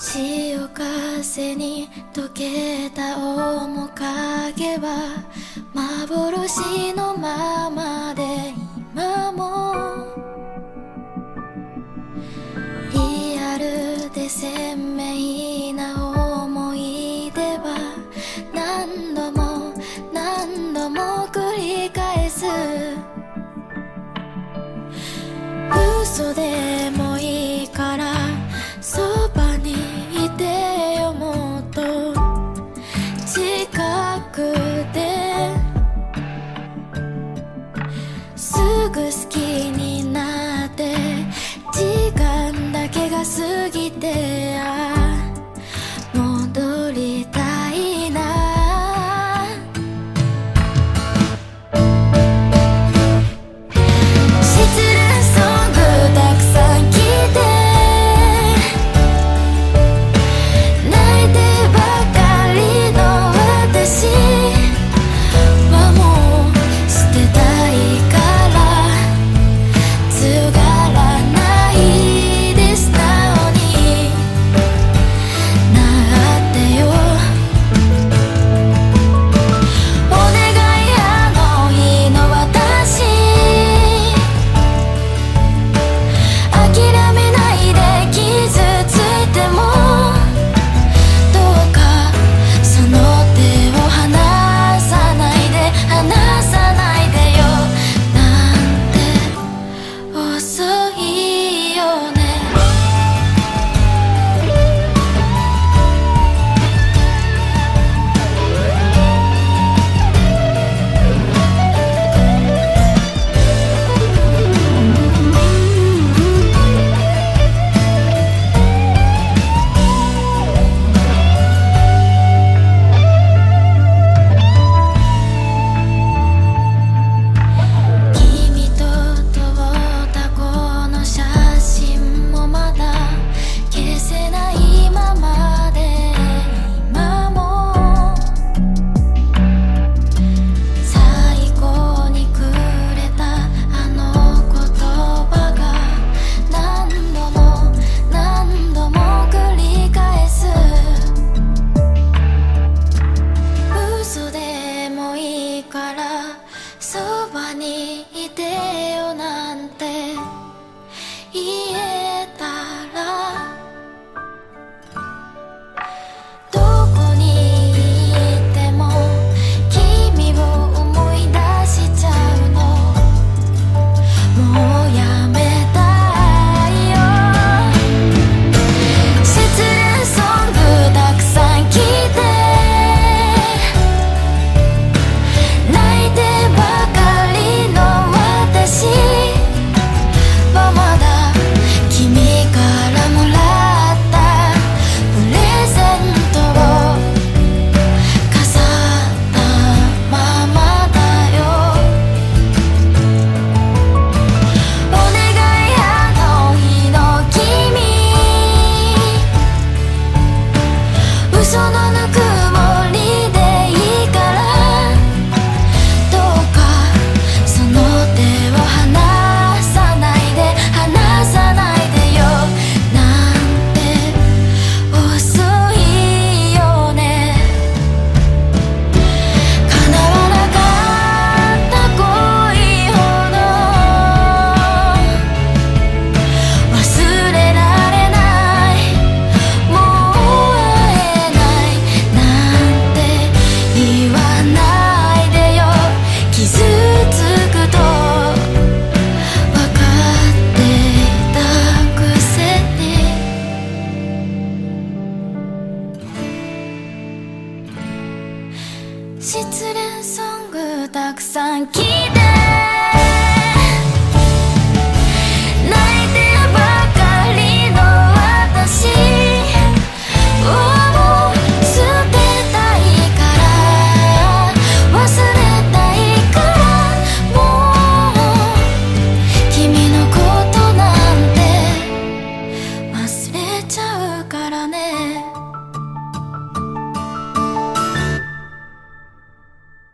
潮風に溶けた面影は幻のままで今もリアルで鮮明な思い出は何度も何度も繰り返す嘘でもいい失恋ソングたくさん聞い